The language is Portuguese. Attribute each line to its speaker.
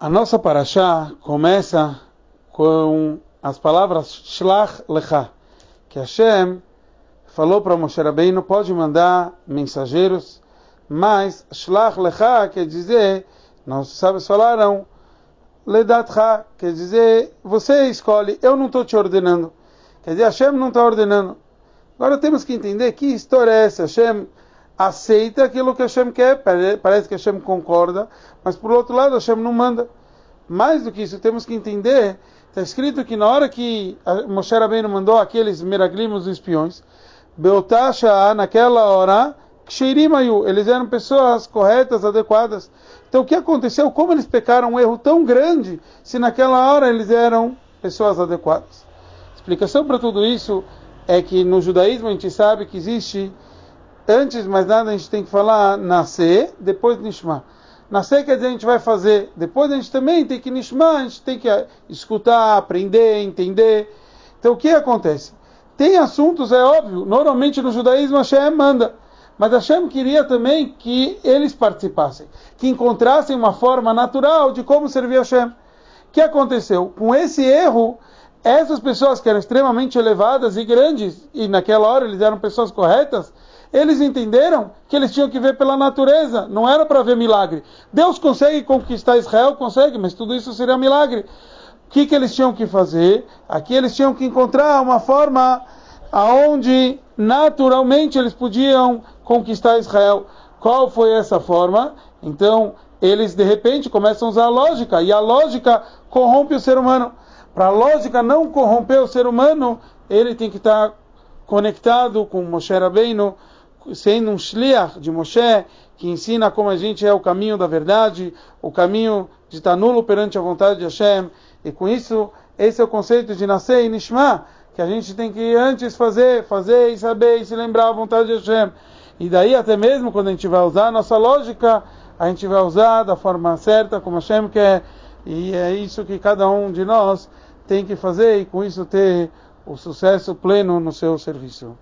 Speaker 1: A nossa paraxá começa com as palavras Shlach Lecha, que Hashem falou para Moshe Rabbeinu, pode mandar mensageiros, mas Shlach Lecha quer dizer, nossos sábios falaram, Ledatcha, quer dizer, você escolhe, eu não estou te ordenando. Quer dizer, Hashem não está ordenando. Agora temos que entender que história é essa. Hashem aceita aquilo que Hashem quer, parece que Hashem concorda, mas por outro lado Hashem não manda. Mais do que isso, temos que entender, está escrito que na hora que Moshe Rabbeinu mandou aqueles meraglimos espiões, Beotasha, naquela hora, Ksheirimayu, eles eram pessoas corretas, adequadas. Então o que aconteceu? Como eles pecaram um erro tão grande, se naquela hora eles eram pessoas adequadas? explicação para tudo isso é que no judaísmo a gente sabe que existe antes de mais nada a gente tem que falar nascer, depois nishma. Nascer quer dizer a gente vai fazer, depois a gente também tem que nishma, a gente tem que escutar, aprender, entender. Então o que acontece? Tem assuntos, é óbvio, normalmente no judaísmo Hashem manda, mas Hashem queria também que eles participassem, que encontrassem uma forma natural de como servir Hashem. O que aconteceu? Com esse erro, essas pessoas que eram extremamente elevadas e grandes, e naquela hora eles eram pessoas corretas, eles entenderam que eles tinham que ver pela natureza, não era para ver milagre. Deus consegue conquistar Israel, consegue, mas tudo isso seria milagre. O que, que eles tinham que fazer? Aqui eles tinham que encontrar uma forma aonde naturalmente eles podiam conquistar Israel. Qual foi essa forma? Então, eles de repente começam a usar a lógica, e a lógica corrompe o ser humano. Para a lógica não corromper o ser humano, ele tem que estar conectado com Moshe Rabbeinu, sendo um shliach de Moshe, que ensina como a gente é o caminho da verdade, o caminho de estar nulo perante a vontade de Hashem. E com isso, esse é o conceito de nascer e nishma, que a gente tem que antes fazer, fazer e saber e se lembrar a vontade de Hashem. E daí até mesmo quando a gente vai usar a nossa lógica, a gente vai usar da forma certa, como Hashem quer. E é isso que cada um de nós tem que fazer e com isso ter o sucesso pleno no seu serviço.